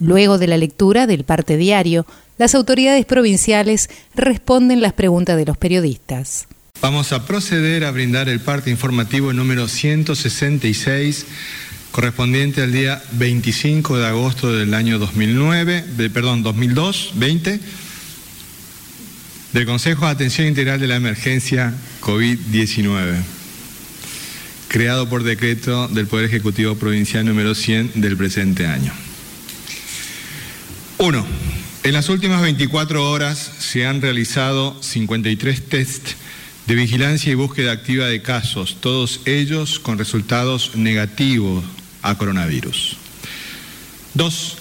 Luego de la lectura del parte diario, las autoridades provinciales responden las preguntas de los periodistas. Vamos a proceder a brindar el parte informativo número 166 correspondiente al día 25 de agosto del año 2009, de, perdón, 2002, 20, del Consejo de Atención Integral de la Emergencia COVID-19, creado por decreto del Poder Ejecutivo Provincial número 100 del presente año. 1. En las últimas 24 horas se han realizado 53 test de vigilancia y búsqueda activa de casos, todos ellos con resultados negativos a coronavirus. 2.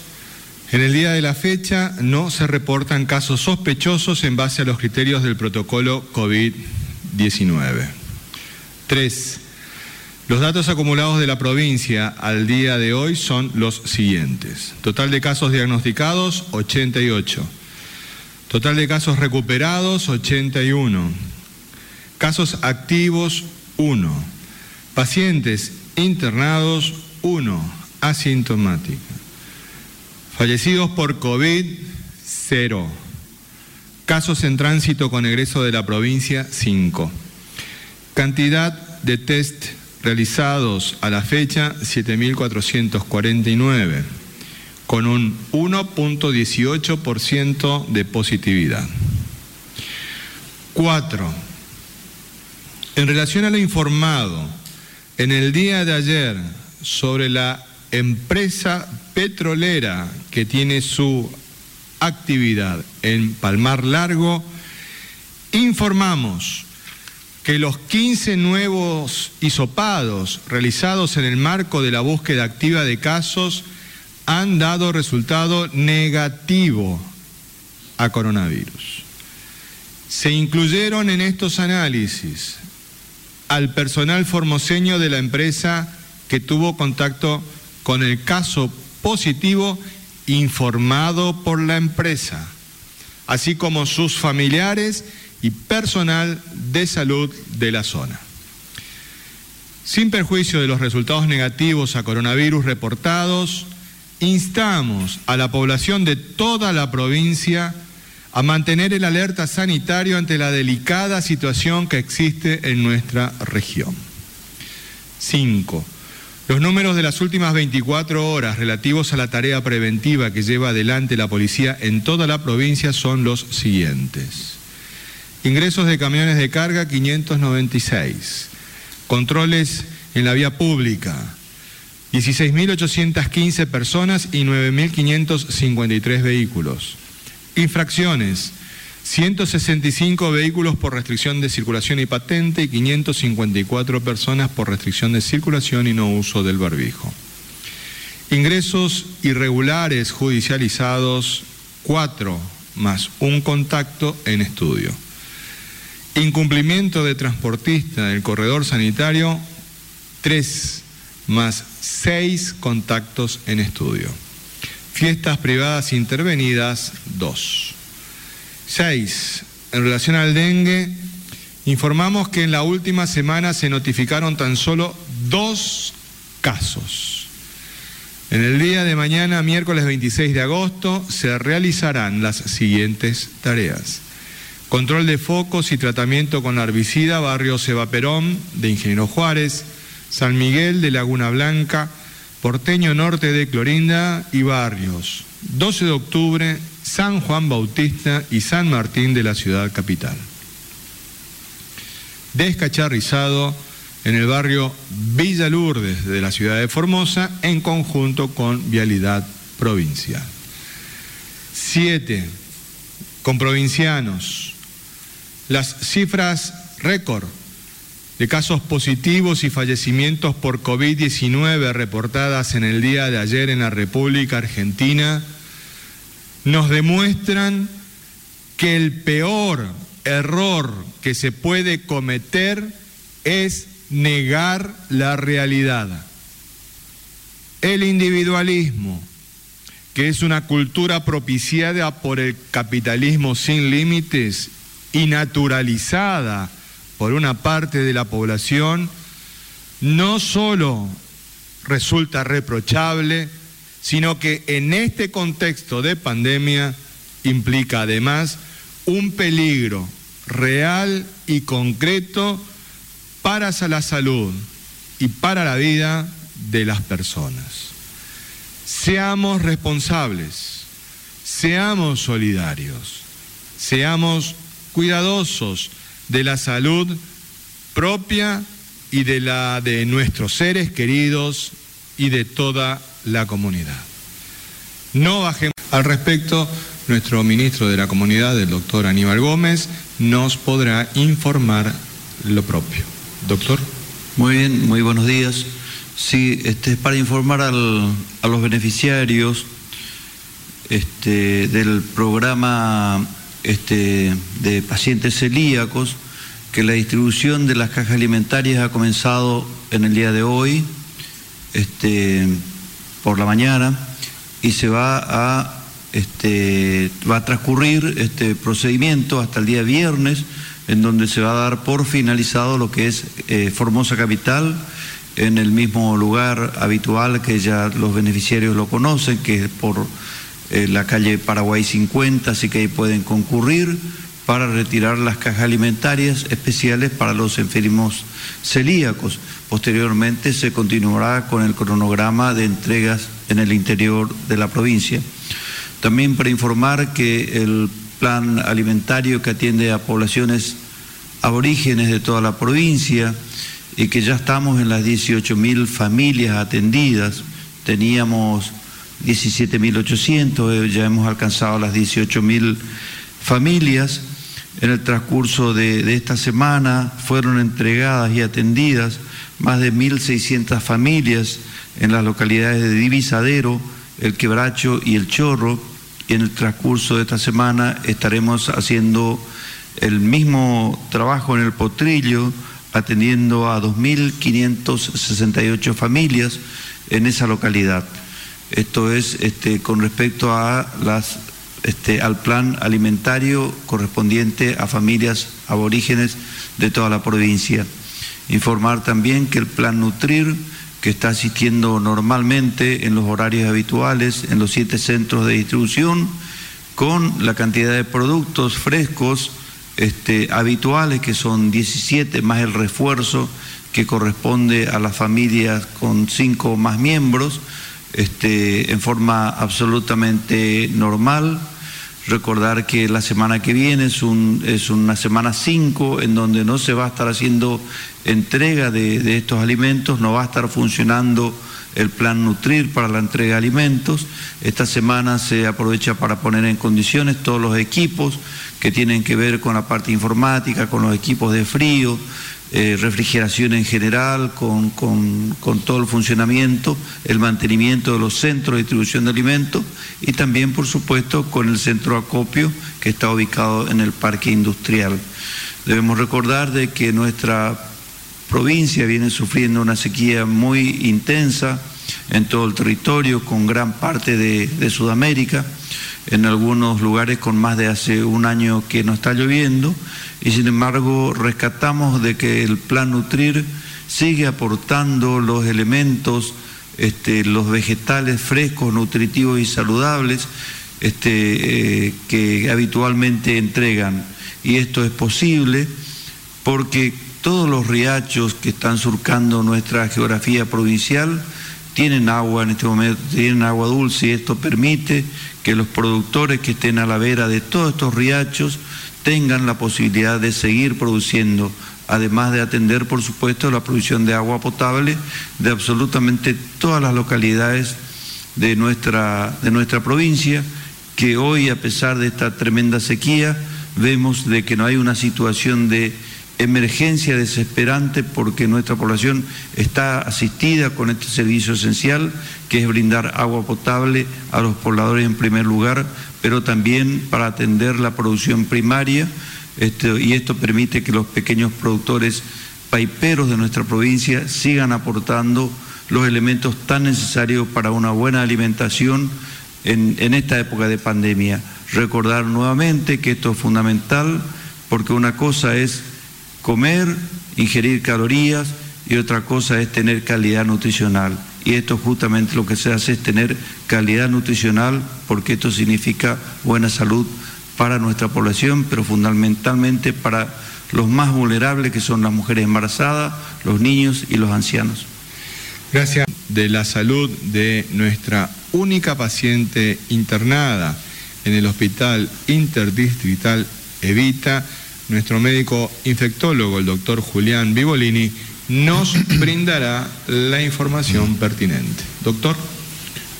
En el día de la fecha no se reportan casos sospechosos en base a los criterios del protocolo COVID-19. 3. Los datos acumulados de la provincia al día de hoy son los siguientes. Total de casos diagnosticados, 88. Total de casos recuperados, 81. Casos activos, 1. Pacientes internados, 1. Asintomática. Fallecidos por COVID, 0. Casos en tránsito con egreso de la provincia, 5. Cantidad de test realizados a la fecha 7.449, con un 1.18% de positividad. 4. En relación a lo informado en el día de ayer sobre la empresa petrolera que tiene su actividad en Palmar Largo, informamos que los 15 nuevos hisopados realizados en el marco de la búsqueda activa de casos han dado resultado negativo a coronavirus. Se incluyeron en estos análisis al personal formoseño de la empresa que tuvo contacto con el caso positivo informado por la empresa, así como sus familiares y personal de salud de la zona. Sin perjuicio de los resultados negativos a coronavirus reportados, instamos a la población de toda la provincia a mantener el alerta sanitario ante la delicada situación que existe en nuestra región. 5. Los números de las últimas 24 horas relativos a la tarea preventiva que lleva adelante la policía en toda la provincia son los siguientes. Ingresos de camiones de carga 596. Controles en la vía pública 16.815 personas y 9.553 vehículos. Infracciones 165 vehículos por restricción de circulación y patente y 554 personas por restricción de circulación y no uso del barbijo. Ingresos irregulares judicializados 4 más un contacto en estudio. Incumplimiento de transportista del corredor sanitario, 3 más 6 contactos en estudio. Fiestas privadas intervenidas, 2. 6. En relación al dengue, informamos que en la última semana se notificaron tan solo dos casos. En el día de mañana, miércoles 26 de agosto, se realizarán las siguientes tareas. Control de focos y tratamiento con herbicida, barrio Seba Perón, de Ingeniero Juárez, San Miguel de Laguna Blanca, Porteño Norte de Clorinda y barrios. 12 de octubre, San Juan Bautista y San Martín de la ciudad capital. Descacharrizado en el barrio Villa Lourdes de la ciudad de Formosa en conjunto con Vialidad Provincial. 7. Con provincianos las cifras récord de casos positivos y fallecimientos por COVID-19 reportadas en el día de ayer en la República Argentina nos demuestran que el peor error que se puede cometer es negar la realidad. El individualismo, que es una cultura propiciada por el capitalismo sin límites y naturalizada por una parte de la población, no solo resulta reprochable, sino que en este contexto de pandemia implica además un peligro real y concreto para la salud y para la vida de las personas. Seamos responsables, seamos solidarios, seamos cuidadosos de la salud propia y de la de nuestros seres queridos y de toda la comunidad. No bajemos al respecto. Nuestro ministro de la comunidad, el doctor Aníbal Gómez, nos podrá informar lo propio. Doctor. Muy bien, muy buenos días. Sí, este es para informar a los beneficiarios este, del programa este, de pacientes celíacos que la distribución de las cajas alimentarias ha comenzado en el día de hoy, este, por la mañana, y se va a este, va a transcurrir este procedimiento hasta el día viernes, en donde se va a dar por finalizado lo que es eh, Formosa Capital, en el mismo lugar habitual que ya los beneficiarios lo conocen, que es por eh, la calle Paraguay 50, así que ahí pueden concurrir para retirar las cajas alimentarias especiales para los enfermos celíacos. Posteriormente se continuará con el cronograma de entregas en el interior de la provincia. También para informar que el plan alimentario que atiende a poblaciones aborígenes de toda la provincia y que ya estamos en las 18.000 familias atendidas, teníamos 17.800, ya hemos alcanzado las 18.000 familias en el transcurso de, esta semana fueron entregadas y atendidas más de 1.600 familias en las localidades de Divisadero, El Quebracho y El Chorro. Y en el transcurso de esta semana estaremos haciendo el mismo trabajo en el Potrillo, atendiendo a 2.568 familias en esa localidad. Esto es este, con respecto a las este, al plan alimentario correspondiente a familias aborígenes de toda la provincia. Informar también que el plan Nutrir, que está asistiendo normalmente en los horarios habituales en los siete centros de distribución, con la cantidad de productos frescos este, habituales, que son 17, más el refuerzo que corresponde a las familias con cinco o más miembros, este, en forma absolutamente normal. Recordar que la semana que viene es, un, es una semana 5 en donde no se va a estar haciendo entrega de estos alimentos, no va a estar funcionando el plan Nutrir para la entrega de alimentos. Esta semana se aprovecha para poner en condiciones todos los equipos que tienen que ver con la parte informática, con los equipos de frío, eh, refrigeración en general, con, todo el funcionamiento, el mantenimiento de los centros de distribución de alimentos y también, por supuesto, con el centro acopio que está ubicado en el parque industrial. Debemos recordar de que nuestra provincia viene sufriendo una sequía muy intensa en todo el territorio, con gran parte de Sudamérica en algunos lugares con más de hace un año que no está lloviendo y sin embargo rescatamos de que el plan Nutrir sigue aportando los elementos, este, los vegetales frescos, nutritivos y saludables este, eh, que habitualmente entregan. Y esto es posible porque todos los riachos que están surcando nuestra geografía provincial tienen agua en este momento, tienen agua dulce y esto permite que los productores que estén a la vera de todos estos riachos tengan la posibilidad de seguir produciendo, además de atender, por supuesto, la producción de agua potable de absolutamente todas las localidades de nuestra, de nuestra provincia, que hoy, a pesar de esta tremenda sequía, vemos de que no hay una situación de emergencia desesperante porque nuestra población está asistida con este servicio esencial, que es brindar agua potable a los pobladores en primer lugar, pero también para atender la producción primaria, este, y esto permite que los pequeños productores paiperos de nuestra provincia sigan aportando los elementos tan necesarios para una buena alimentación en, en esta época de pandemia. Recordar nuevamente que esto es fundamental porque una cosa es comer, ingerir calorías y otra cosa es tener calidad nutricional. Y esto justamente lo que se hace es tener calidad nutricional porque esto significa buena salud para nuestra población, pero fundamentalmente para los más vulnerables que son las mujeres embarazadas, los niños y los ancianos. Gracias de la salud de nuestra única paciente internada en el Hospital Interdistrital Evita, nuestro médico infectólogo, el doctor Julián Vivolini, nos brindará la información pertinente. Doctor.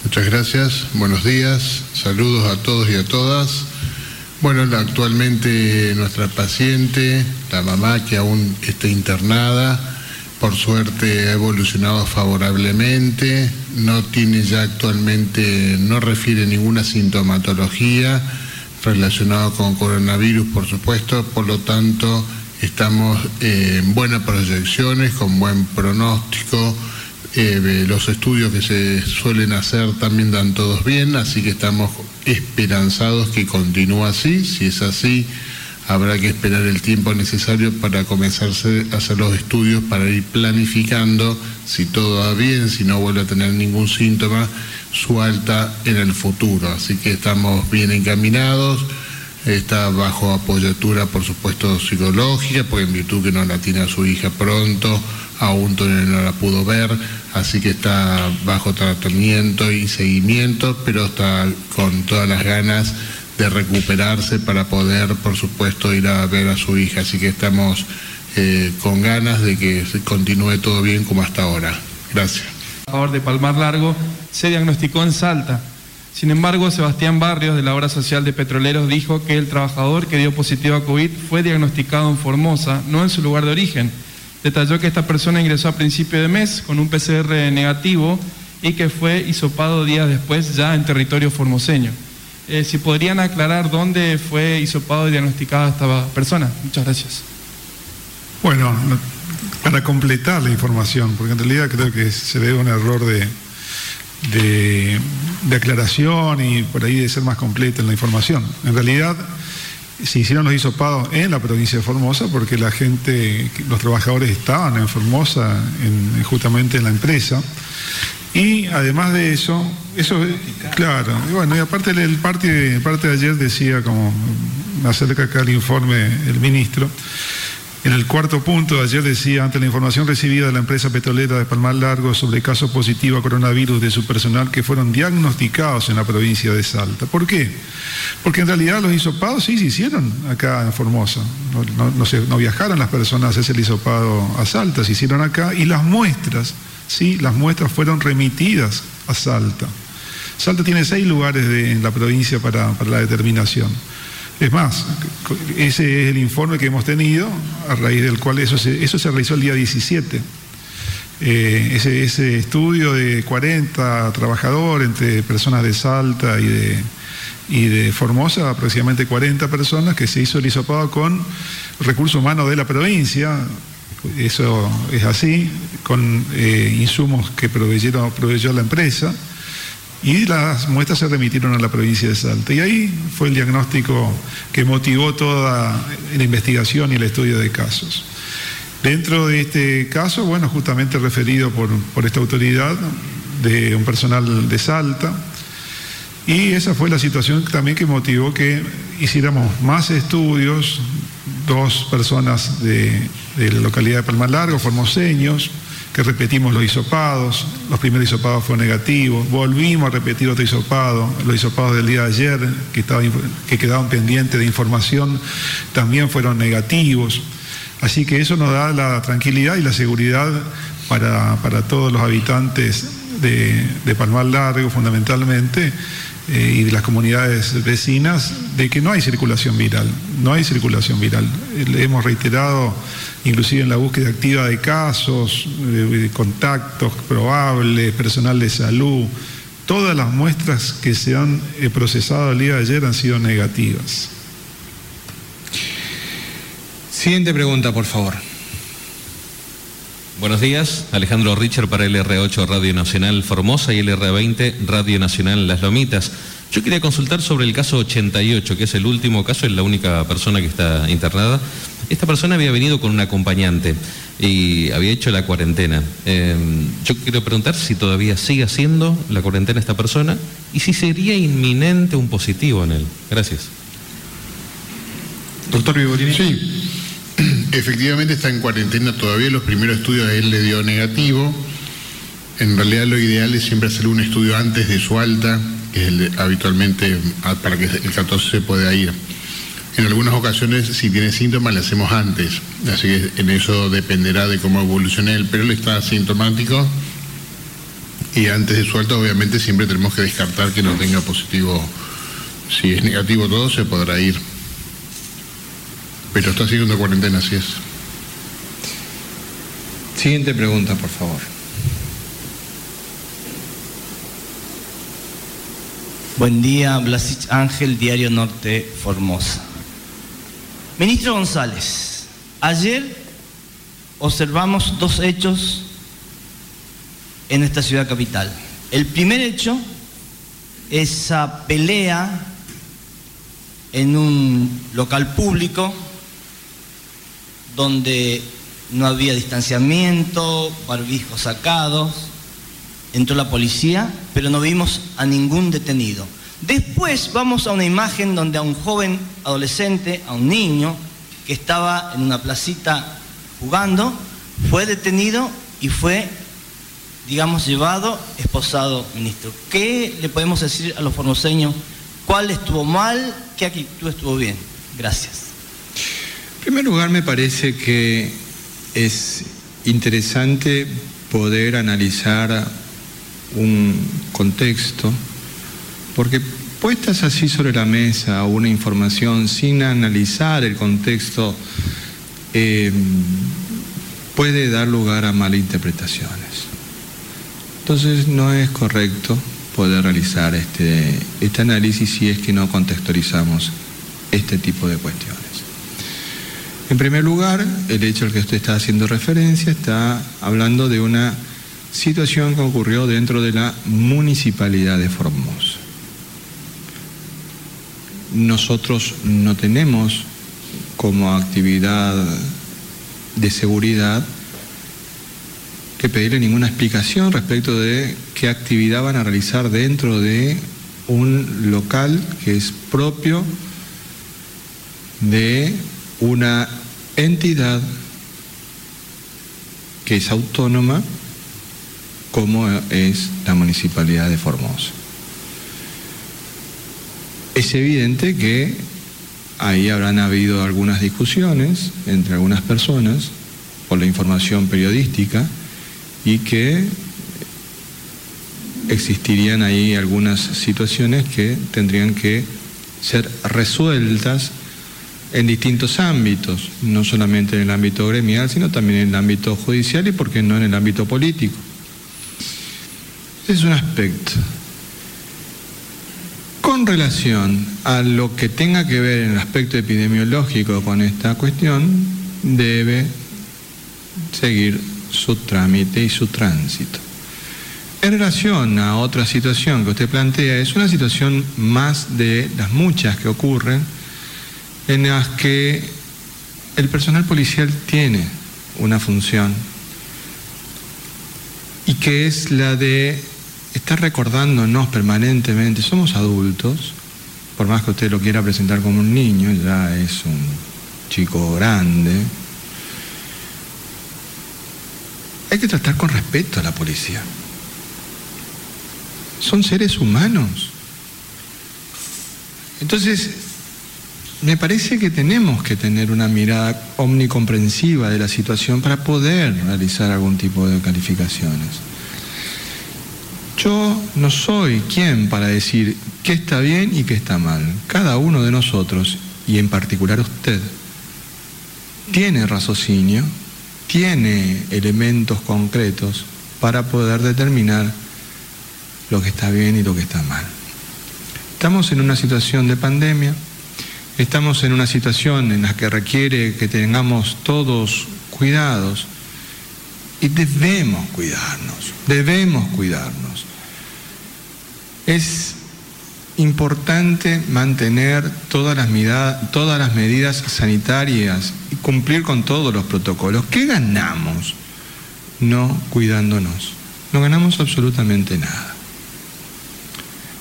Muchas gracias, buenos días, saludos a todos y a todas. Bueno, actualmente nuestra paciente, la mamá que aún está internada, por suerte ha evolucionado favorablemente, no tiene ya actualmente, no refiere ninguna sintomatología relacionada con coronavirus, por supuesto, por lo tanto estamos en buenas proyecciones, con buen pronóstico, eh, los estudios que se suelen hacer también dan todos bien, así que estamos esperanzados que continúe así, si es así habrá que esperar el tiempo necesario para comenzar a hacer los estudios, para ir planificando si todo va bien, si no vuelve a tener ningún síntoma, su alta en el futuro. Así que estamos bien encaminados, está bajo apoyatura, por supuesto, psicológica, porque en virtud que no la tiene a su hija pronto, aún todavía no la pudo ver, así que está bajo tratamiento y seguimiento, pero está con todas las ganas de recuperarse para poder, por supuesto, ir a ver a su hija. Así que estamos eh, con ganas de que continúe todo bien como hasta ahora. Gracias. A favor de Palmar Largo se diagnosticó en Salta. Sin embargo, Sebastián Barrios, de la Obra Social de Petroleros, dijo que el trabajador que dio positivo a COVID fue diagnosticado en Formosa, no en su lugar de origen. Detalló que esta persona ingresó a principio de mes con un PCR negativo y que fue hisopado días después ya en territorio formoseño. Eh, si podrían aclarar dónde fue hisopado y diagnosticada esta persona. Muchas gracias. Bueno, para completar la información, porque en realidad creo que se ve un error de, de, aclaración y por ahí de ser más completa en la información. En realidad se hicieron los hisopados en la provincia de Formosa porque la gente, los trabajadores estaban en Formosa, en, justamente en la empresa. Y además de eso, eso claro, y bueno, y aparte el parte, parte de ayer decía, como acerca acá el informe el ministro, en el cuarto punto ayer decía, ante la información recibida de la empresa petrolera de Palmar Largo sobre casos positivos a coronavirus de su personal que fueron diagnosticados en la provincia de Salta. ¿Por qué? Porque en realidad los hisopados sí se hicieron acá en Formosa. No, no, no viajaron las personas a hacer el hisopado a Salta, se hicieron acá y las muestras ¿sí? las muestras fueron remitidas a Salta. Salta tiene seis lugares en la provincia para, la determinación. Es más, ese es el informe que hemos tenido, a raíz del cual eso se, eso se realizó el día 17. Eh, ese, ese, estudio de 40 trabajadores entre personas de Salta y de, y de Formosa, aproximadamente 40 personas, que se hizo el hisopado con recursos humanos de la provincia, eso es así, con eh, insumos que proveyó la empresa, y las muestras se remitieron a la provincia de Salta. Y ahí fue el diagnóstico que motivó toda la investigación y el estudio de casos. Dentro de este caso, bueno, justamente referido por, por esta autoridad de un personal de Salta, y esa fue la situación también que motivó que hiciéramos más estudios, dos personas de, la localidad de Palmar Largo, formoseños, que repetimos los hisopados, los primeros hisopados fueron negativos, volvimos a repetir otro hisopado, los hisopados del día de ayer que, que quedaban pendientes de información también fueron negativos. Así que eso nos da la tranquilidad y la seguridad para, todos los habitantes de, de Palmar Largo fundamentalmente eh, y de las comunidades vecinas de que no hay circulación viral, no hay circulación viral. Le hemos reiterado, inclusive en la búsqueda activa de casos, contactos probables, personal de salud, todas las muestras que se han eh, procesado el día de ayer han sido negativas. Siguiente pregunta, por favor. Buenos días, Alejandro Richard para LR8 Radio Nacional Formosa y LR20 Radio Nacional Las Lomitas. Yo quería consultar sobre el caso 88, que es el último caso, es la única persona que está internada. Esta persona había venido con un acompañante y había hecho la cuarentena. Eh, yo quiero preguntar si todavía sigue haciendo la cuarentena esta persona y si sería inminente un positivo en él. Gracias. Doctor Vigorini. Sí, efectivamente está en cuarentena todavía. Los primeros estudios a él le dio negativo. En realidad lo ideal es siempre hacer un estudio antes de su alta, que es el, habitualmente ah, para que el 14 se pueda ir. En algunas ocasiones, si tiene síntomas, le hacemos antes. Así que en eso dependerá de cómo evolucione él. Pero él está asintomático y antes de su alta, obviamente, siempre tenemos que descartar que no tenga positivo. Si es negativo todo, se podrá ir. Pero está haciendo cuarentena, así es. Siguiente pregunta, por favor. Buen día, Blasich Ángel, Diario Norte, Formosa. Ministro González, ayer observamos dos hechos en esta ciudad capital. El primer hecho, esa pelea en un local público donde no había distanciamiento, barbijos sacados, entró la policía, pero no vimos a ningún detenido. Después vamos a una imagen donde a un joven adolescente, a un niño, que estaba en una placita jugando, fue detenido y fue, digamos, llevado, esposado, ministro. ¿Qué le podemos decir a los formoseños? ¿Cuál estuvo mal? ¿Qué actitud estuvo bien? Gracias. En primer lugar, me parece que es interesante poder analizar un contexto, porque puestas así sobre la mesa una información sin analizar el contexto, eh, puede dar lugar a malinterpretaciones. Entonces no es correcto poder realizar este, este análisis si es que no contextualizamos este tipo de cuestiones. En primer lugar, el hecho al que usted está haciendo referencia está hablando de una situación que ocurrió dentro de la municipalidad de Formosa. Nosotros no tenemos como actividad de seguridad que pedirle ninguna explicación respecto de qué actividad van a realizar dentro de un local que es propio de una entidad que es autónoma como es la municipalidad de Formosa. Es evidente que ahí habrán habido algunas discusiones entre algunas personas por la información periodística y que existirían ahí algunas situaciones que tendrían que ser resueltas en distintos ámbitos, no solamente en el ámbito gremial, sino también en el ámbito judicial y, por qué no, en el ámbito político. Ese es un aspecto. Con relación a lo que tenga que ver en el aspecto epidemiológico con esta cuestión, debe seguir su trámite y su tránsito. En relación a otra situación que usted plantea, es una situación más de las muchas que ocurren, en las que el personal policial tiene una función y que es la de estar recordándonos permanentemente, somos adultos, por más que usted lo quiera presentar como un niño, ya es un chico grande, hay que tratar con respeto a la policía. Son seres humanos. Entonces, me parece que tenemos que tener una mirada omnicomprensiva de la situación para poder realizar algún tipo de calificaciones. Yo no soy quien para decir qué está bien y qué está mal. Cada uno de nosotros, y en particular usted, tiene raciocinio, tiene elementos concretos para poder determinar lo que está bien y lo que está mal. Estamos en una situación de pandemia estamos en una situación en la que requiere que tengamos todos cuidados y debemos cuidarnos, debemos cuidarnos. Es importante mantener todas las, todas las medidas sanitarias y cumplir con todos los protocolos. ¿Qué ganamos no cuidándonos? No ganamos absolutamente nada.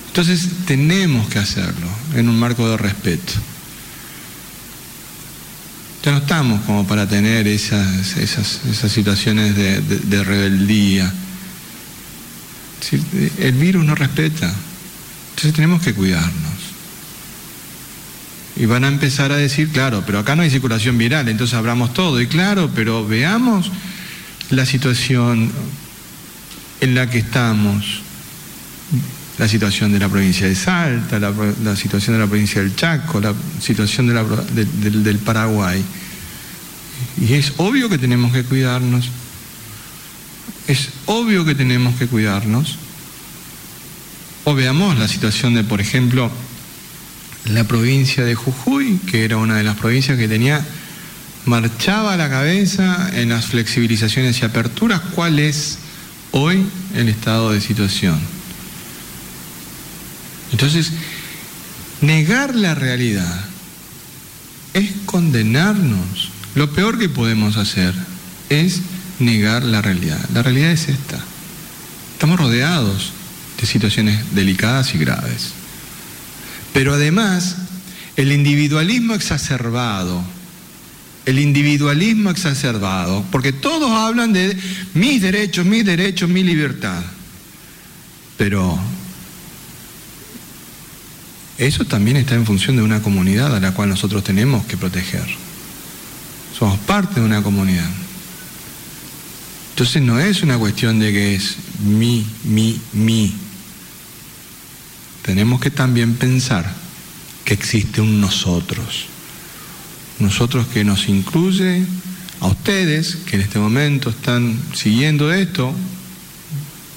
Entonces tenemos que hacerlo en un marco de respeto. Ya no estamos como para tener esas, esas, situaciones de, rebeldía. El virus no respeta. Entonces tenemos que cuidarnos. Y van a empezar a decir, claro, pero acá no hay circulación viral, entonces abramos todo. Y claro, pero veamos la situación en la que estamos la situación de la provincia de Salta, la, situación de la provincia del Chaco, la situación del Paraguay. Y es obvio que tenemos que cuidarnos. Es obvio que tenemos que cuidarnos. O veamos la situación de, por ejemplo, la provincia de Jujuy, que era una de las provincias que tenía, marchaba a la cabeza en las flexibilizaciones y aperturas. ¿Cuál es hoy el estado de situación? Entonces, negar la realidad es condenarnos. Lo peor que podemos hacer es negar la realidad. La realidad es esta. Estamos rodeados de situaciones delicadas y graves. Pero además, el individualismo exacerbado, el individualismo exacerbado, porque todos hablan de mis derechos, mis derechos, mi libertad. Pero eso también está en función de una comunidad a la cual nosotros tenemos que proteger. Somos parte de una comunidad. Entonces no es una cuestión de que es mi, mi, mi. Tenemos que también pensar que existe un nosotros. Nosotros que nos incluye a ustedes, que en este momento están siguiendo esto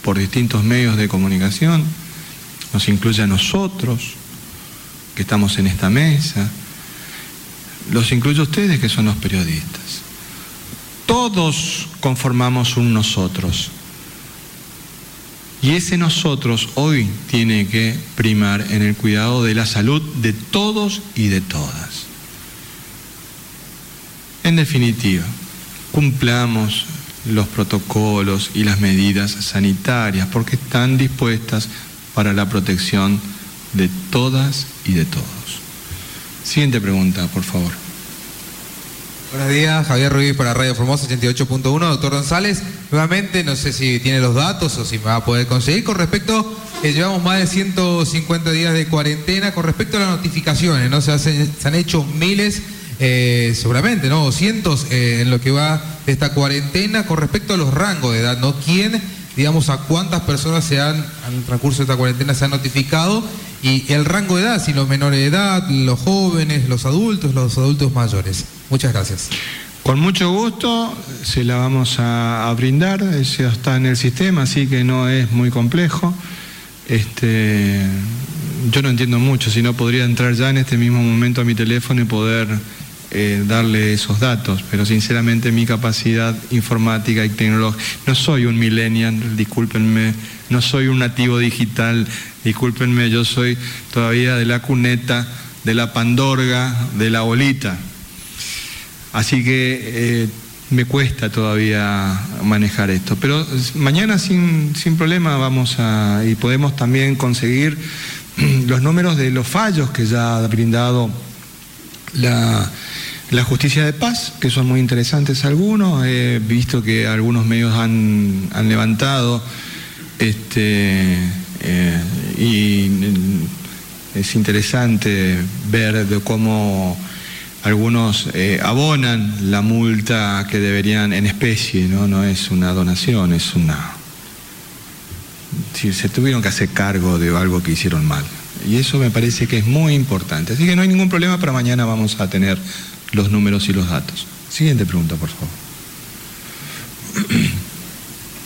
por distintos medios de comunicación, nos incluye a nosotros, que estamos en esta mesa, los incluyo a ustedes que son los periodistas. Todos conformamos un nosotros. Y ese nosotros hoy tiene que primar en el cuidado de la salud de todos y de todas. En definitiva, cumplamos los protocolos y las medidas sanitarias porque están dispuestas para la protección de todas y de todos. Siguiente pregunta, por favor. Buenos días, Javier Ruiz para Radio Formosa 88.1. Doctor González, nuevamente, no sé si tiene los datos o si me va a poder conseguir con respecto, que llevamos más de 150 días de cuarentena, con respecto a las notificaciones, ¿no? Se, se han hecho miles, eh, seguramente, ¿no? O cientos eh, en lo que va de esta cuarentena, con respecto a los rangos de edad, ¿no? ¿Quién, digamos, a cuántas personas se han, en el transcurso de esta cuarentena se han notificado y el rango de edad, si los menores de edad, los jóvenes, los adultos, los adultos mayores. Muchas gracias. Con mucho gusto se la vamos a, brindar, eso está en el sistema, así que no es muy complejo. Este, yo no entiendo mucho, si no podría entrar ya en este mismo momento a mi teléfono y poder eh, darle esos datos, pero sinceramente mi capacidad informática y tecnológica, no soy un millennial, discúlpenme, no soy un nativo digital, discúlpenme, yo soy todavía de la cuneta, de la pandorga, de la bolita. Así que eh, me cuesta todavía manejar esto. Pero mañana sin, sin problema vamos a, y podemos también conseguir los números de los fallos que ya ha brindado la, la justicia de paz, que son muy interesantes algunos. He visto que algunos medios han, han levantado este, eh, y es interesante ver de cómo algunos eh, abonan la multa que deberían en especie, ¿no? no es una donación, es una... Si se tuvieron que hacer cargo de algo que hicieron mal. Y eso me parece que es muy importante. Así que no hay ningún problema, para mañana vamos a tener los números y los datos. Siguiente pregunta, por favor.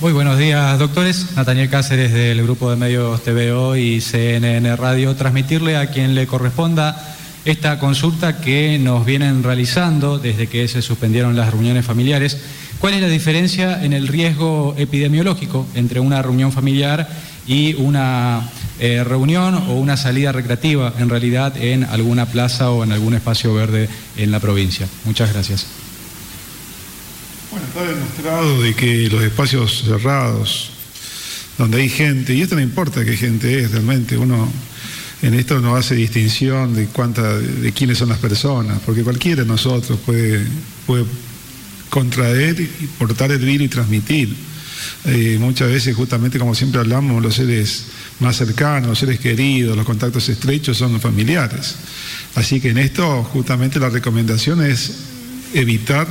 Muy buenos días, doctores. Nataniel Cáceres del grupo de medios TVO y CNN Radio. Transmitirle a quien le corresponda esta consulta que nos vienen realizando desde que se suspendieron las reuniones familiares. ¿Cuál es la diferencia en el riesgo epidemiológico entre una reunión familiar y una eh, reunión o una salida recreativa en realidad en alguna plaza o en algún espacio verde en la provincia? Muchas gracias. Bueno, está demostrado de que los espacios cerrados, donde hay gente, y esto no importa qué gente es realmente, uno en esto no hace distinción de cuánta, de quiénes son las personas, porque cualquiera de nosotros puede, puede contraer y portar el virus y transmitir. Eh, muchas veces, justamente como siempre hablamos, los seres más cercanos, los seres queridos, los contactos estrechos son los familiares. Así que en esto, justamente la recomendación es evitar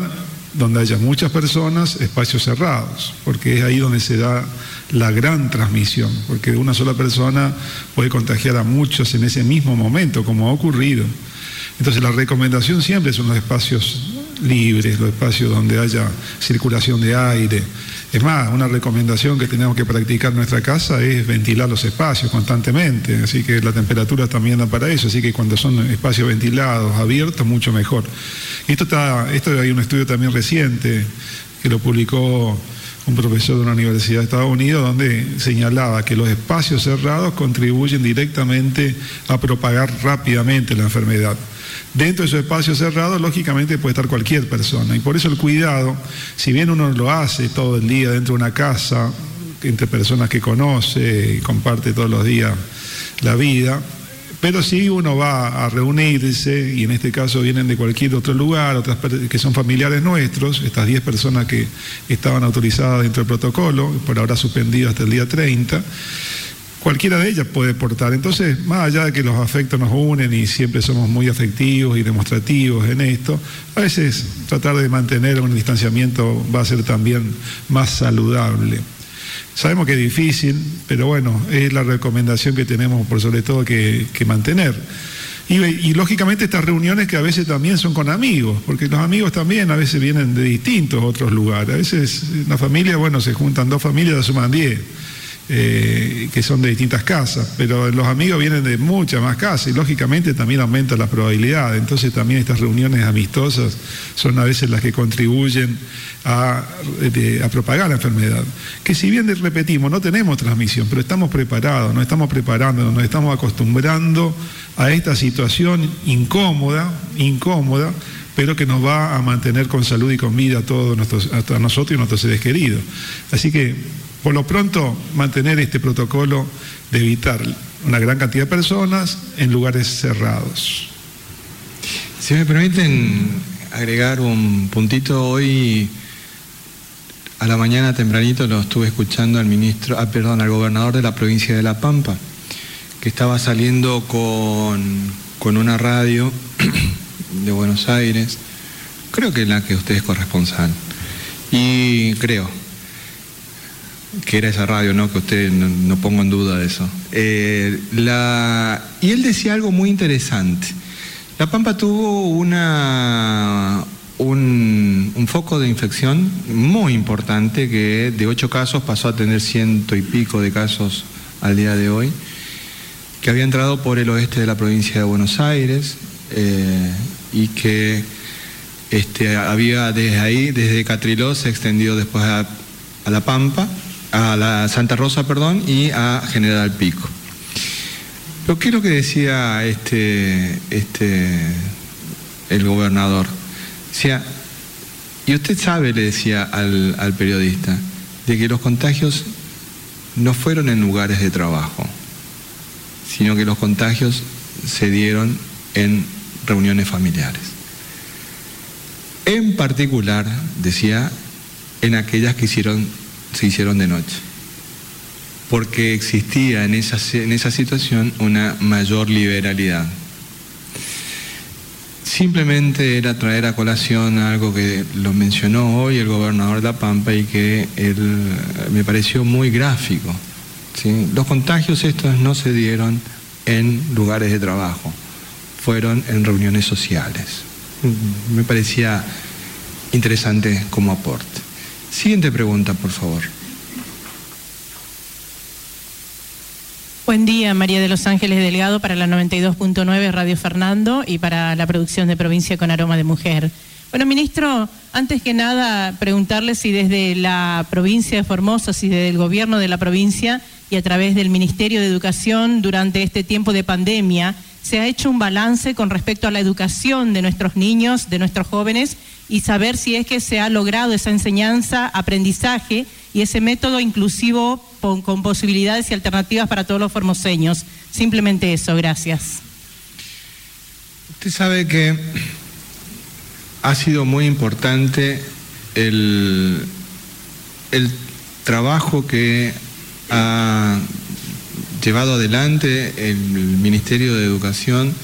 donde haya muchas personas, espacios cerrados, porque es ahí donde se da la gran transmisión, porque una sola persona puede contagiar a muchos en ese mismo momento, como ha ocurrido. Entonces la recomendación siempre son los espacios libres, los espacios donde haya circulación de aire. Es más, una recomendación que tenemos que practicar en nuestra casa es ventilar los espacios constantemente, así que la temperatura también da para eso, así que cuando son espacios ventilados, abiertos, mucho mejor. esto está, esto hay un estudio también reciente que lo publicó un profesor de una universidad de Estados Unidos, donde señalaba que los espacios cerrados contribuyen directamente a propagar rápidamente la enfermedad. Dentro de esos espacios cerrados, lógicamente puede estar cualquier persona. Y por eso el cuidado, si bien uno lo hace todo el día dentro de una casa, entre personas que conoce y comparte todos los días la vida, pero si uno va a reunirse, y en este caso vienen de cualquier otro lugar, otras que son familiares nuestros, estas 10 personas que estaban autorizadas dentro del protocolo, por ahora suspendido hasta el día 30, cualquiera de ellas puede portar. Entonces, más allá de que los afectos nos unen y siempre somos muy afectivos y demostrativos en esto, a veces tratar de mantener un distanciamiento va a ser también más saludable. Sabemos que es difícil, pero bueno, es la recomendación que tenemos por sobre todo que, mantener. Y, lógicamente estas reuniones que a veces también son con amigos, porque los amigos también a veces vienen de distintos otros lugares. A veces en la familia, bueno, se juntan dos familias, suman diez. Eh, que son de distintas casas, pero los amigos vienen de muchas más casas y lógicamente también aumenta la probabilidad. Entonces también estas reuniones amistosas son a veces las que contribuyen a, propagar la enfermedad. Que si bien repetimos, no tenemos transmisión, pero estamos preparados, nos estamos preparando, nos estamos acostumbrando a esta situación incómoda, incómoda, pero que nos va a mantener con salud y con vida a todos a nosotros y a nuestros seres queridos. Así que por lo pronto, mantener este protocolo de evitar una gran cantidad de personas en lugares cerrados. Si me permiten agregar un puntito, hoy a la mañana tempranito lo estuve escuchando al ministro, ah, perdón, al gobernador de la provincia de La Pampa, que estaba saliendo con, con una radio de Buenos Aires, creo que es la que usted es corresponsal, y creo, que era esa radio, ¿no? Que usted no, pongo en duda eso. Eh, y él decía algo muy interesante. La Pampa tuvo una, un, foco de infección muy importante que de ocho casos pasó a tener ciento y pico de casos al día de hoy, que había entrado por el oeste de la provincia de Buenos Aires eh, y que este, había desde ahí, desde Catriló, se extendió después a La Pampa a la Santa Rosa, perdón, y a General Pico. Pero ¿qué es lo que decía este, este, el gobernador? Decía, y usted sabe, le decía al, al periodista, de que los contagios no fueron en lugares de trabajo, sino que los contagios se dieron en reuniones familiares. En particular, decía, en aquellas que hicieron se hicieron de noche, porque existía en esa, en esa situación una mayor liberalidad. Simplemente era traer a colación algo que lo mencionó hoy el gobernador de La Pampa y que él, me pareció muy gráfico. Los contagios estos no se dieron en lugares de trabajo, fueron en reuniones sociales. Me parecía interesante como aporte. Siguiente pregunta, por favor. Buen día, María de los Ángeles Delgado para la 92.9 Radio Fernando y para la producción de Provincia con Aroma de Mujer. Bueno, ministro, antes que nada, preguntarle si desde la provincia de Formosa, si desde el gobierno de la provincia y a través del Ministerio de Educación durante este tiempo de pandemia, se ha hecho un balance con respecto a la educación de nuestros niños, de nuestros jóvenes, y saber si es que se ha logrado esa enseñanza, aprendizaje y ese método inclusivo con, posibilidades y alternativas para todos los formoseños. Simplemente eso, gracias. Usted sabe que ha sido muy importante el, el trabajo que ha llevado adelante el Ministerio de Educación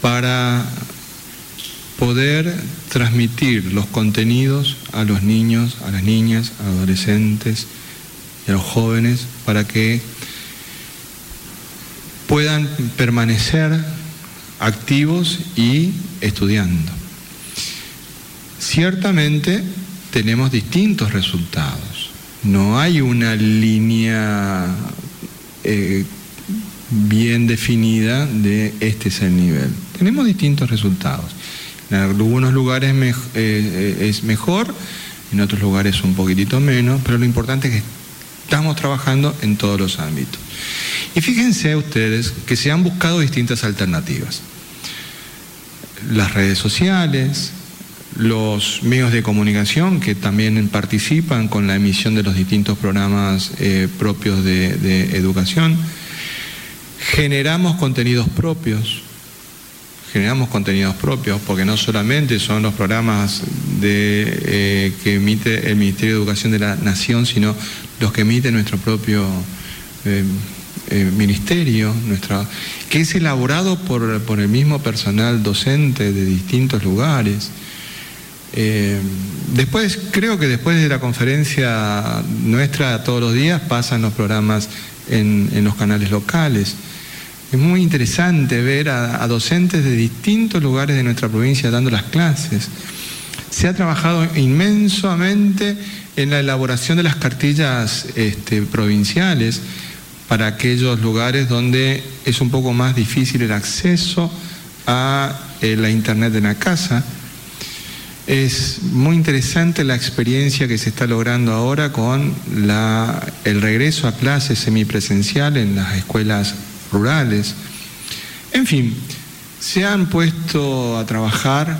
para poder transmitir los contenidos a los niños, a las niñas, a adolescentes y a los jóvenes para que puedan permanecer activos y estudiando. Ciertamente tenemos distintos resultados. No hay una línea eh, bien definida de este es el nivel. Tenemos distintos resultados. En algunos lugares eh, eh, es mejor, en otros lugares un poquitito menos, pero lo importante es que estamos trabajando en todos los ámbitos. Y fíjense ustedes que se han buscado distintas alternativas. Las redes sociales, los medios de comunicación que también participan con la emisión de los distintos programas eh, propios de, de, educación. Generamos contenidos propios, generamos contenidos propios, porque no solamente son los programas de, eh, que emite el Ministerio de Educación de la Nación, sino los que emite nuestro propio eh, eh, ministerio, nuestra, que es elaborado por, por el mismo personal docente de distintos lugares. Después, creo que después de la conferencia nuestra todos los días pasan los programas en, en los canales locales. Es muy interesante ver a, docentes de distintos lugares de nuestra provincia dando las clases. Se ha trabajado inmensamente en la elaboración de las cartillas este, provinciales para aquellos lugares donde es un poco más difícil el acceso a eh, la internet de la casa es muy interesante la experiencia que se está logrando ahora con el regreso a clases semipresencial en las escuelas rurales. En fin, se han puesto a trabajar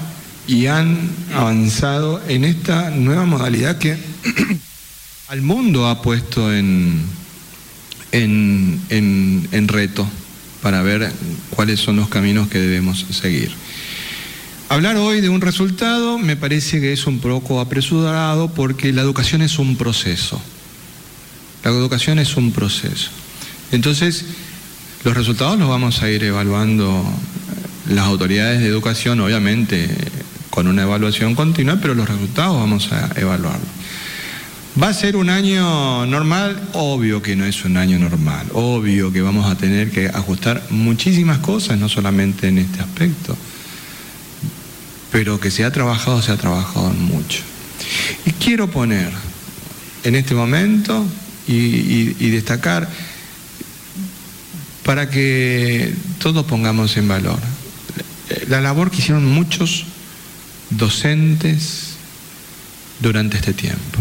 y han avanzado en esta nueva modalidad que al mundo ha puesto en, en, en, reto para ver cuáles son los caminos que debemos seguir. Hablar hoy de un resultado me parece que es un poco apresurado porque la educación es un proceso. La educación es un proceso. Entonces, los resultados los vamos a ir evaluando las autoridades de educación, obviamente con una evaluación continua, pero los resultados vamos a evaluarlos. ¿Va a ser un año normal? Obvio que no es un año normal. Obvio que vamos a tener que ajustar muchísimas cosas, no solamente en este aspecto pero que se ha trabajado, se ha trabajado mucho. Y quiero poner en este momento y, y destacar para que todos pongamos en valor la labor que hicieron muchos docentes durante este tiempo,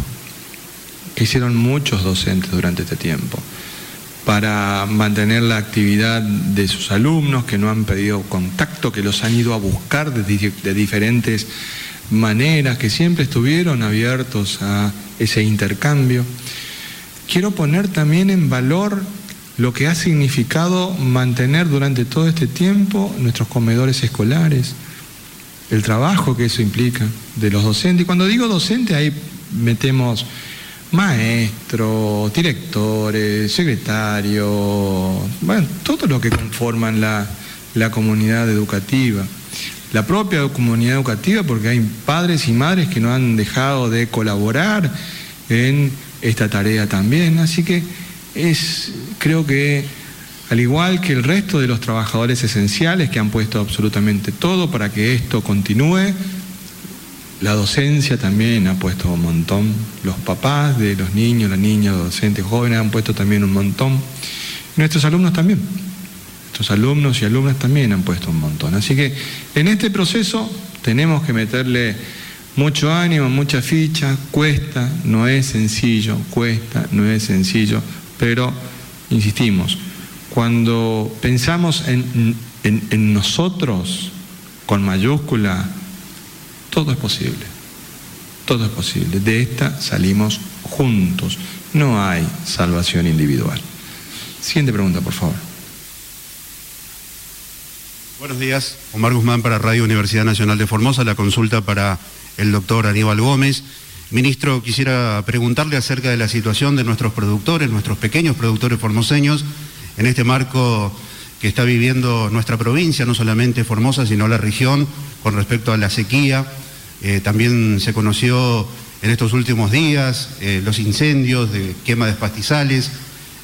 que hicieron muchos docentes durante este tiempo para mantener la actividad de sus alumnos que no han pedido contacto, que los han ido a buscar de, de, diferentes maneras, que siempre estuvieron abiertos a ese intercambio. Quiero poner también en valor lo que ha significado mantener durante todo este tiempo nuestros comedores escolares, el trabajo que eso implica de los docentes. Y cuando digo docente, ahí metemos maestros, directores, secretarios, bueno, todo lo que conforman la, la comunidad educativa. La propia comunidad educativa, porque hay padres y madres que no han dejado de colaborar en esta tarea también. Así que es, creo que al igual que el resto de los trabajadores esenciales que han puesto absolutamente todo para que esto continúe, la docencia también ha puesto un montón, los papás de los niños, las niñas, los docentes jóvenes han puesto también un montón. Nuestros alumnos también. Nuestros alumnos y alumnas también han puesto un montón. Así que en este proceso tenemos que meterle mucho ánimo, mucha ficha, cuesta, no es sencillo, cuesta, no es sencillo, pero insistimos, cuando pensamos en, nosotros con mayúscula, todo es posible, todo es posible. De esta salimos juntos, no hay salvación individual. Siguiente pregunta, por favor. Buenos días, Omar Guzmán para Radio Universidad Nacional de Formosa, la consulta para el doctor Aníbal Gómez. Ministro, quisiera preguntarle acerca de la situación de nuestros productores, nuestros pequeños productores formoseños, en este marco que está viviendo nuestra provincia, no solamente Formosa, sino la región, con respecto a la sequía. Eh, también se conoció en estos últimos días eh, los incendios de quema de pastizales.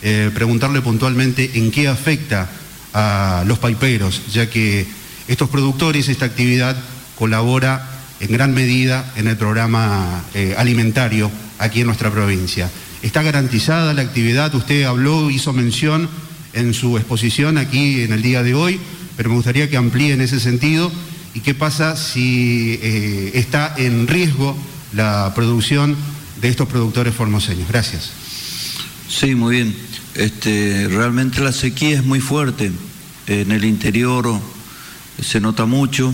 Eh, preguntarle puntualmente en qué afecta a los paiperos, ya que estos productores, esta actividad colabora en gran medida en el programa eh, alimentario aquí en nuestra provincia. ¿Está garantizada la actividad? Usted habló, hizo mención en su exposición aquí en el día de hoy, pero me gustaría que amplíe en ese sentido. ¿Y qué pasa si eh, está en riesgo la producción de estos productores formoseños? Gracias. Sí, muy bien. Este, realmente la sequía es muy fuerte. En el interior se nota mucho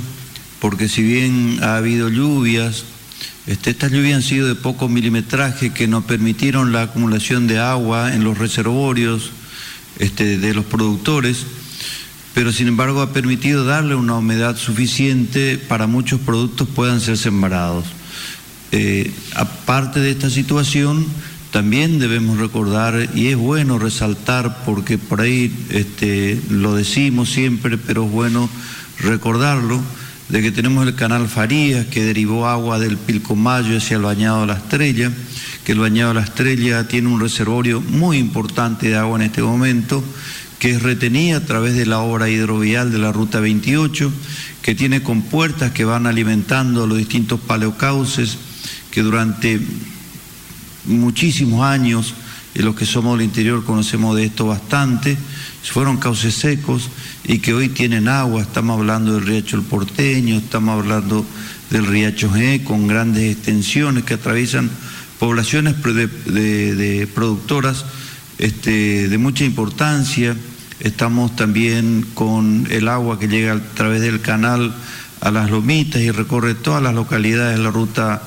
porque si bien ha habido lluvias, este, estas lluvias han sido de poco milimetraje que no permitieron la acumulación de agua en los reservorios este, de los productores, pero sin embargo ha permitido darle una humedad suficiente para muchos productos puedan ser sembrados. Eh, aparte de esta situación, también debemos recordar, y es bueno resaltar, porque por ahí este, lo decimos siempre, pero es bueno recordarlo, de que tenemos el canal Farías que derivó agua del Pilcomayo hacia el bañado de la Estrella, que el bañado de la Estrella tiene un reservorio muy importante de agua en este momento, que es retenida a través de la obra hidrovial de la Ruta 28, que tiene compuertas que van alimentando los distintos paleocauces, que durante muchísimos años, los que somos del interior conocemos de esto bastante, fueron cauces secos y que hoy tienen agua. Estamos hablando del riacho El Porteño, estamos hablando del riacho G, con grandes extensiones que atraviesan poblaciones de productoras este, de mucha importancia. Estamos también con el agua que llega a través del canal a las lomitas y recorre todas las localidades de la ruta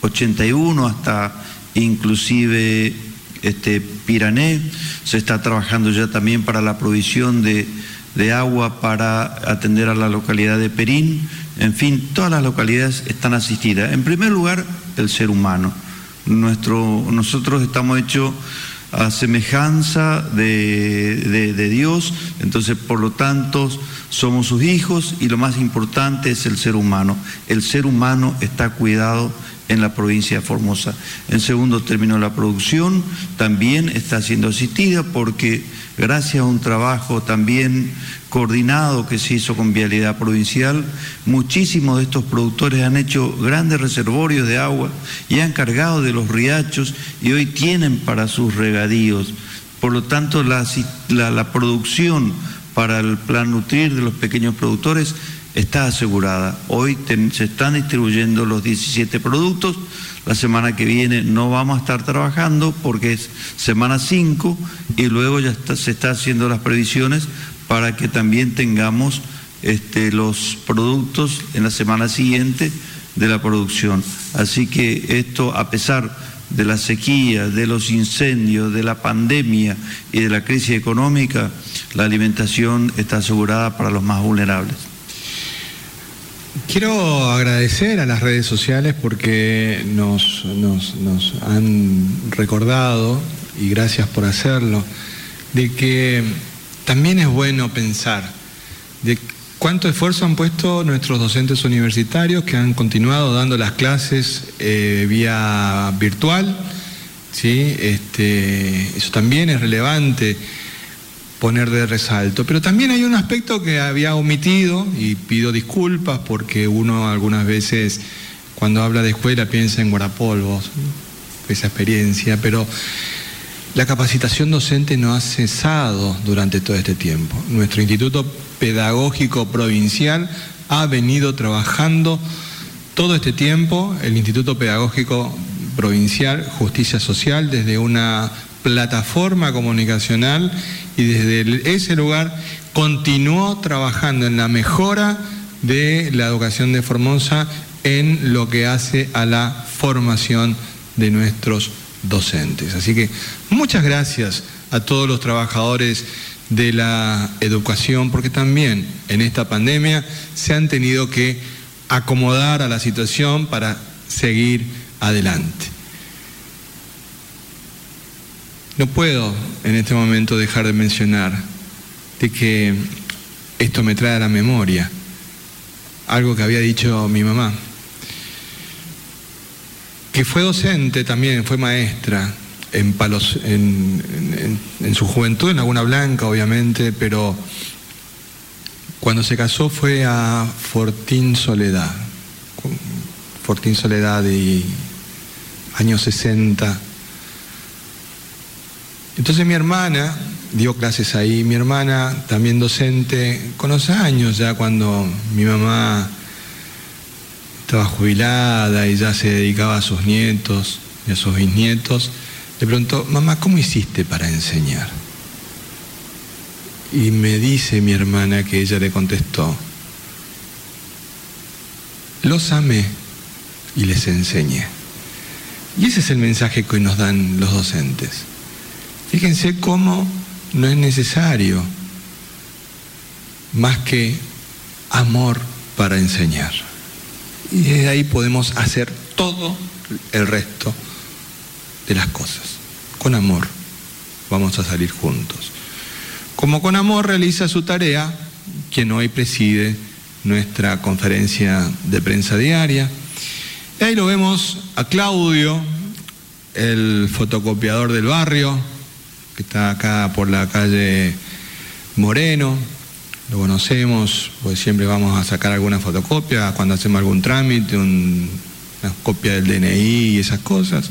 81 hasta inclusive este, Pirané. Se está trabajando ya también para la provisión de, de agua para atender a la localidad de Perín. En fin, todas las localidades están asistidas. En primer lugar, el ser humano. Nuestro, nosotros estamos hechos a semejanza de, de, de, Dios, entonces por lo tanto somos sus hijos y lo más importante es el ser humano. El ser humano está cuidado en la provincia de Formosa. En segundo término, la producción también está siendo asistida porque gracias a un trabajo también coordinado que se hizo con Vialidad Provincial, muchísimos de estos productores han hecho grandes reservorios de agua y han cargado de los riachos y hoy tienen para sus regadíos. Por lo tanto, la, la, producción para el plan Nutrir de los pequeños productores está asegurada. Hoy se están distribuyendo los 17 productos. La semana que viene no vamos a estar trabajando porque es semana 5 y luego ya se están haciendo las previsiones para que también tengamos este, los productos en la semana siguiente de la producción. Así que esto, a pesar de la sequía, de los incendios, de la pandemia y de la crisis económica, la alimentación está asegurada para los más vulnerables. Quiero agradecer a las redes sociales porque nos, han recordado, y gracias por hacerlo, de que también es bueno pensar de cuánto esfuerzo han puesto nuestros docentes universitarios que han continuado dando las clases eh, vía virtual. ¿sí? Este, eso también es relevante poner de resalto. Pero también hay un aspecto que había omitido y pido disculpas porque uno algunas veces cuando habla de escuela piensa en guardapolvos, esa experiencia, pero La capacitación docente no ha cesado durante todo este tiempo. Nuestro Instituto Pedagógico Provincial ha venido trabajando todo este tiempo, el Instituto Pedagógico Provincial Justicia Social, desde una plataforma comunicacional y desde ese lugar continuó trabajando en la mejora de la educación de Formosa en lo que hace a la formación de nuestros docentes. Así que muchas gracias a todos los trabajadores de la educación, porque también en esta pandemia se han tenido que acomodar a la situación para seguir adelante. No puedo en este momento dejar de mencionar de que esto me trae a la memoria algo que había dicho mi mamá, que fue docente también, fue maestra en, Palos, en, su juventud, en Laguna Blanca obviamente, pero cuando se casó fue a Fortín Soledad, Fortín Soledad y años 60. Entonces mi hermana dio clases ahí, mi hermana también docente, con los años ya cuando mi mamá estaba jubilada y ya se dedicaba a sus nietos y a sus bisnietos, le preguntó, mamá, ¿cómo hiciste para enseñar? Y me dice mi hermana que ella le contestó, los amé y les enseñé. Y ese es el mensaje que hoy nos dan los docentes. Fíjense cómo no es necesario más que amor para enseñar. Y desde ahí podemos hacer todo el resto de las cosas. Con amor vamos a salir juntos. Como con amor realiza su tarea quien hoy preside nuestra conferencia de prensa diaria. Y ahí lo vemos a Claudio, el fotocopiador del barrio, que está acá por la calle Moreno, lo conocemos, pues siempre vamos a sacar alguna fotocopia cuando hacemos algún trámite, una copia del DNI y esas cosas.